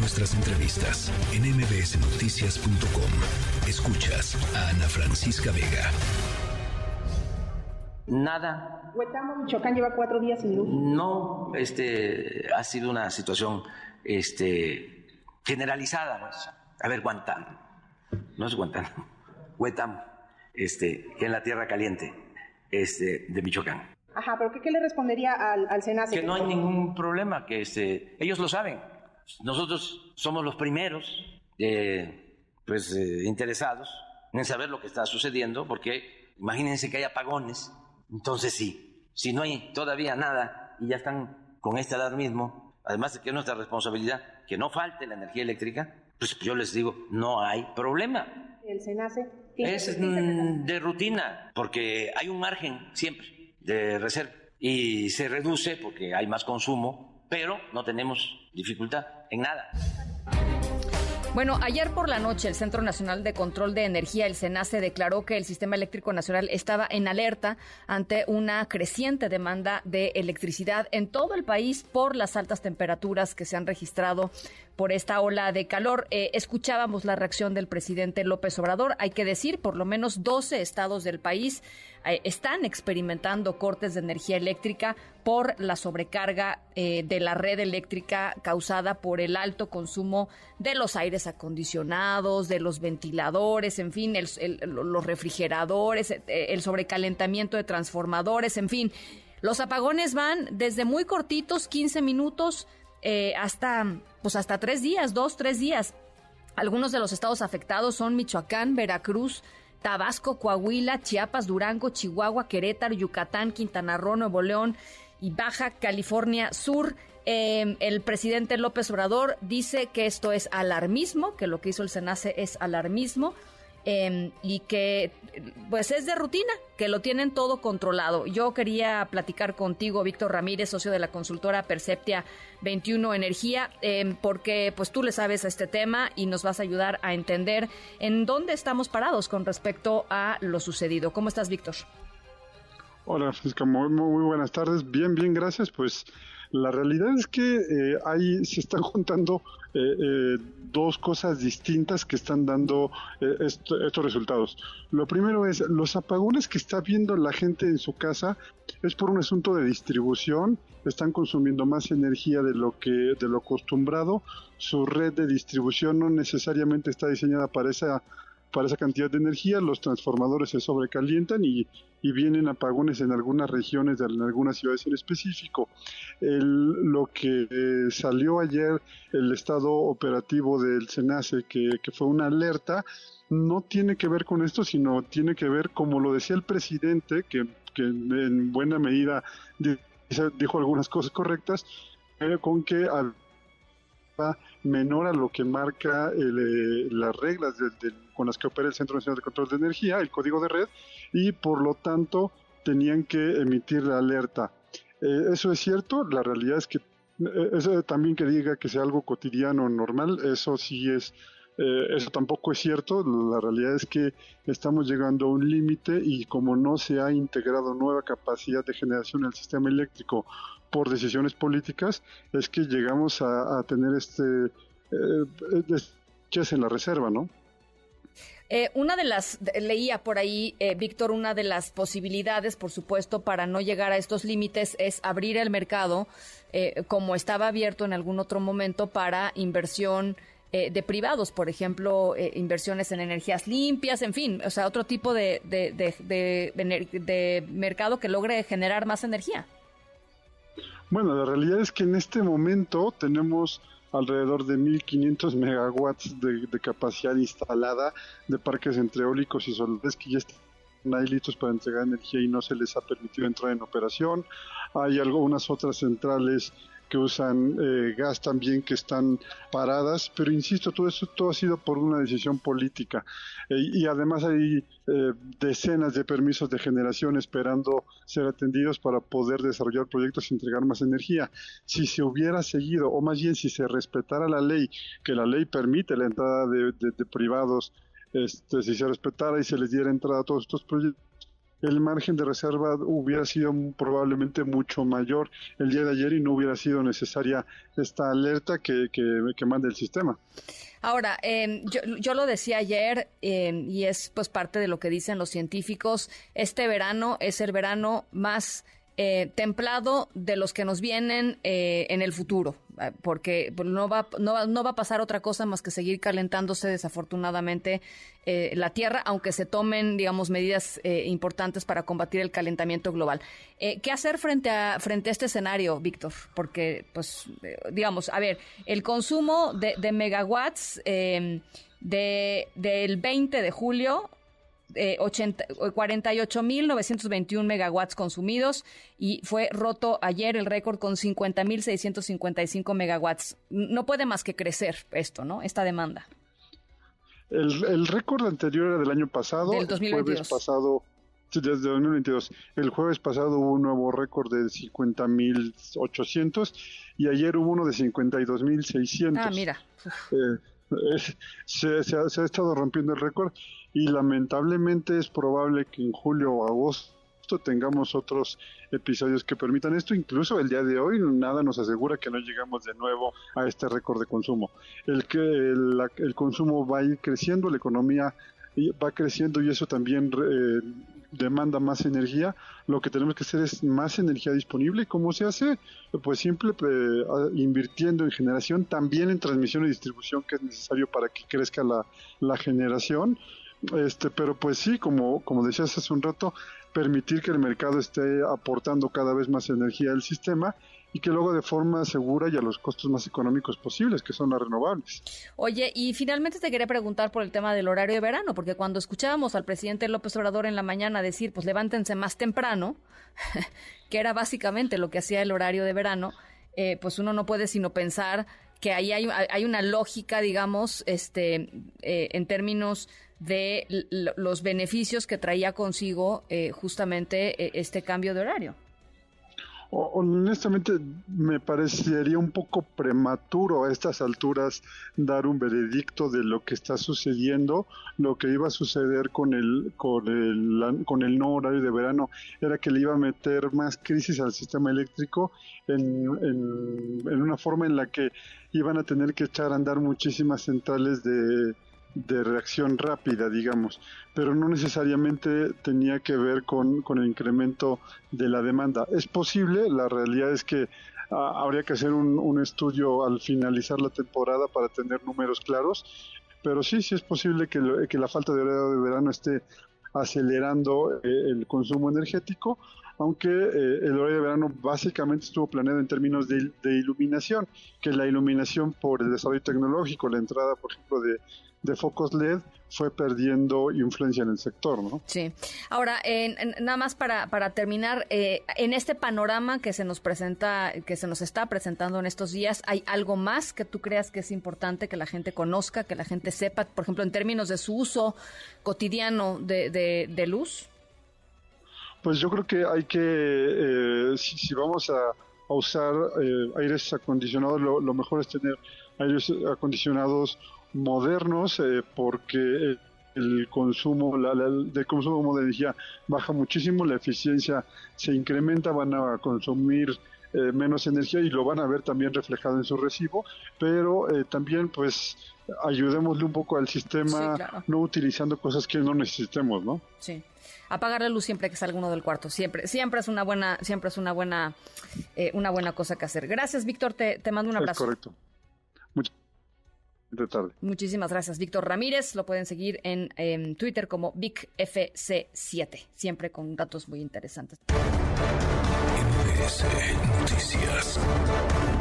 nuestras entrevistas en mbsnoticias.com. Escuchas a Ana Francisca Vega. Nada. Huetamo, Michoacán lleva cuatro días sin luz. No, este, ha sido una situación, este, generalizada. Pues. A ver, Guantánamo. No es Guantánamo. Huetamo, este, que en la tierra caliente, este, de Michoacán. Ajá, pero ¿qué, qué le respondería al, al SENACE? Que no hay ningún problema, que este, ellos lo saben. Nosotros somos los primeros eh, pues, eh, interesados en saber lo que está sucediendo, porque imagínense que hay apagones. Entonces sí, si no hay todavía nada y ya están con este alarmismo, además de que es nuestra responsabilidad que no falte la energía eléctrica, pues yo les digo, no hay problema. ¿El SENACE? Es mm, de rutina, porque hay un margen siempre de reserva y se reduce porque hay más consumo, pero no tenemos dificultad en nada. Bueno, ayer por la noche el Centro Nacional de Control de Energía, el CENACE, declaró que el Sistema Eléctrico Nacional estaba en alerta ante una creciente demanda de electricidad en todo el país por las altas temperaturas que se han registrado por esta ola de calor. Eh, escuchábamos la reacción del presidente López Obrador. Hay que decir, por lo menos 12 estados del país eh, están experimentando cortes de energía eléctrica por la sobrecarga eh, de la red eléctrica causada por el alto consumo de los aires acondicionados, de los ventiladores, en fin, los refrigeradores, el sobrecalentamiento de transformadores, en fin. Los apagones van desde muy cortitos, 15 minutos, eh, hasta, pues hasta tres días, dos, tres días. Algunos de los estados afectados son Michoacán, Veracruz, Tabasco, Coahuila, Chiapas, Durango, Chihuahua, Querétaro, Yucatán, Quintana Roo, Nuevo León y Baja California Sur. Eh, el presidente López Obrador dice que esto es alarmismo, que lo que hizo el SENACE es alarmismo. Em, y que pues es de rutina, que lo tienen todo controlado. Yo quería platicar contigo, Víctor Ramírez, socio de la consultora Perceptia 21 Energía, em, porque pues tú le sabes a este tema y nos vas a ayudar a entender en dónde estamos parados con respecto a lo sucedido. ¿Cómo estás, Víctor? Hola, Francisca, muy, muy buenas tardes. Bien, bien, gracias. Pues la realidad es que eh, ahí se están juntando eh, eh, dos cosas distintas que están dando estos resultados. Lo primero es los apagones que está viendo la gente en su casa es por un asunto de distribución, están consumiendo más energía de lo que de lo acostumbrado, su red de distribución no necesariamente está diseñada para esa para esa cantidad de energía, los transformadores se sobrecalientan y, vienen apagones en algunas regiones, de, en algunas ciudades en específico. lo que eh, salió ayer, el estado operativo del SENACE, que, fue una alerta, no tiene que ver con esto, sino tiene que ver, como lo decía el presidente, que, en buena medida dijo algunas cosas correctas, eh, con que al menor a lo que marca eh, las reglas con las que opera el Centro Nacional de Control de Energía, el código de red, y por lo tanto tenían que emitir la alerta. Eh, eso es cierto, la realidad es que eh, eso también que diga que sea algo cotidiano, normal, eso sí es eso tampoco es cierto. La realidad es que estamos llegando a un límite y como no se ha integrado nueva capacidad de generación en el sistema eléctrico por decisiones políticas es que llegamos a, tener este eh, en la reserva, ¿no? Eh, una de las, leía por ahí, eh, Víctor, una de las posibilidades, por supuesto, para no llegar a estos límites es abrir el mercado, eh, como estaba abierto en algún otro momento, para inversión de privados, por ejemplo, inversiones en energías limpias, en fin, o sea, otro tipo de, de mercado que logre generar más energía. Bueno, la realidad es que en este momento tenemos alrededor de 1.500 megawatts de, capacidad instalada de parques entre eólicos y solares que ya están ahí listos para entregar energía y no se les ha permitido entrar en operación. Hay algunas otras centrales que usan eh, gas también que están paradas, pero insisto, todo eso todo ha sido por una decisión política eh, y además hay eh, decenas de permisos de generación esperando ser atendidos para poder desarrollar proyectos y entregar más energía. Si se hubiera seguido, o más bien si se respetara la ley, que la ley permite la entrada de, de privados, este, si se respetara y se les diera entrada a todos estos proyectos, el margen de reserva hubiera sido probablemente mucho mayor el día de ayer y no hubiera sido necesaria esta alerta que, que, manda el sistema. Ahora, em, yo, yo, lo decía ayer em, y es pues parte de lo que dicen los científicos, este verano es el verano más eh, templado de los que nos vienen eh, en el futuro, eh, porque no va, no, va a pasar otra cosa más que seguir calentándose desafortunadamente la Tierra, aunque se tomen, digamos, medidas importantes para combatir el calentamiento global. ¿Qué hacer frente a, frente a este escenario, Víctor? Porque, pues, digamos, a ver, el consumo de, de megawatts de, del 20 de julio eh, 48.921 megawatts consumidos y fue roto ayer el récord con 50.655 megawatts. No puede más que crecer esto, ¿no? Esta demanda. El, récord anterior era del año pasado. Del 2022. jueves pasado, desde 2022. El jueves pasado hubo un nuevo récord de 50.800 y ayer hubo uno de 52.600. Ah, mira. Eh, se, se, ha, estado rompiendo el récord y lamentablemente es probable que en julio o agosto tengamos otros episodios que permitan esto. Incluso el día de hoy nada nos asegura que no llegamos de nuevo a este récord de consumo. El que el, consumo va a ir creciendo, la economía va creciendo y eso también eh, demanda más energía, lo que tenemos que hacer es más energía disponible. ¿Cómo se hace? Pues simple eh, invirtiendo en generación, también en transmisión y distribución que es necesario para que crezca la, la generación. Este, pero pues sí, como, como decías hace un rato, permitir que el mercado esté aportando cada vez más energía al sistema y que luego de forma segura y a los costos más económicos posibles, que son las renovables. Oye, y finalmente te quería preguntar por el tema del horario de verano, porque cuando escuchábamos al presidente López Obrador en la mañana decir, pues levántense más temprano, que era básicamente lo que hacía el horario de verano, eh, pues uno no puede sino pensar que ahí hay, una lógica, digamos, este, eh, en términos de los beneficios que traía consigo eh, justamente eh, este cambio de horario. Honestamente, me parecería un poco prematuro a estas alturas dar un veredicto de lo que está sucediendo. Lo que iba a suceder con el, con el, con el no horario de verano era que le iba a meter más crisis al sistema eléctrico en, en, en una forma en la que iban a tener que echar a andar muchísimas centrales de, de reacción rápida, digamos, pero no necesariamente tenía que ver con, con el incremento de la demanda. Es posible, la realidad es que ah, habría que hacer un, un, estudio al finalizar la temporada para tener números claros, pero sí, sí es posible que, que la falta de horario de verano esté acelerando eh, el consumo energético, aunque eh, el horario de verano básicamente estuvo planeado en términos de, de, iluminación, que la iluminación por el desarrollo tecnológico, la entrada, por ejemplo, de, de focos LED fue perdiendo influencia en el sector, ¿no? Sí. Ahora, nada más para, para terminar, eh, en este panorama que se nos presenta, que se nos está presentando en estos días, ¿hay algo más que tú creas que es importante que la gente conozca, que la gente sepa, por ejemplo, en términos de su uso cotidiano de, de, luz? Pues yo creo que hay que, eh, si, vamos a, usar eh, aires acondicionados, lo, mejor es tener aires acondicionados modernos eh, porque el consumo la, del consumo de energía baja muchísimo, la eficiencia se incrementa, van a consumir eh, menos energía y lo van a ver también reflejado en su recibo, pero eh, también pues ayudémosle un poco al sistema no utilizando cosas que no necesitemos, ¿no? Sí. Apagar la luz siempre que salga uno del cuarto, siempre, siempre es una buena, siempre es una buena, una buena cosa que hacer. Gracias, Víctor, te, te mando un abrazo. correcto. Muchas tarde. Muchísimas gracias, Víctor Ramírez. Lo pueden seguir en, Twitter como VicFC7, siempre con datos muy interesantes. MBS Noticias.